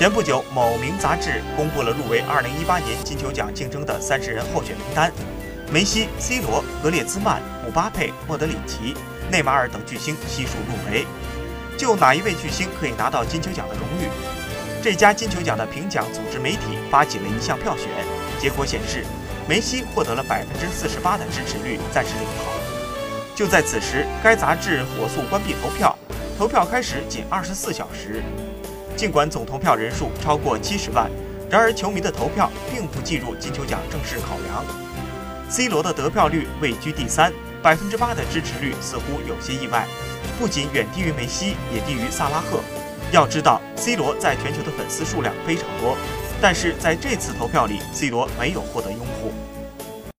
前不久，某名杂志公布了入围2018年金球奖竞争的三十人候选名单，梅西、C 罗、格列兹曼、姆巴佩、莫德里奇、内马尔等巨星悉数入围。就哪一位巨星可以拿到金球奖的荣誉？这家金球奖的评奖组织媒体发起了一项票选，结果显示，梅西获得了百分之四十八的支持率，暂时领跑。就在此时，该杂志火速关闭投票，投票开始仅二十四小时。尽管总投票人数超过七十万，然而球迷的投票并不计入金球奖正式考量。C 罗的得票率位居第三，百分之八的支持率似乎有些意外，不仅远低于梅西，也低于萨拉赫。要知道，C 罗在全球的粉丝数量非常多，但是在这次投票里，C 罗没有获得拥护。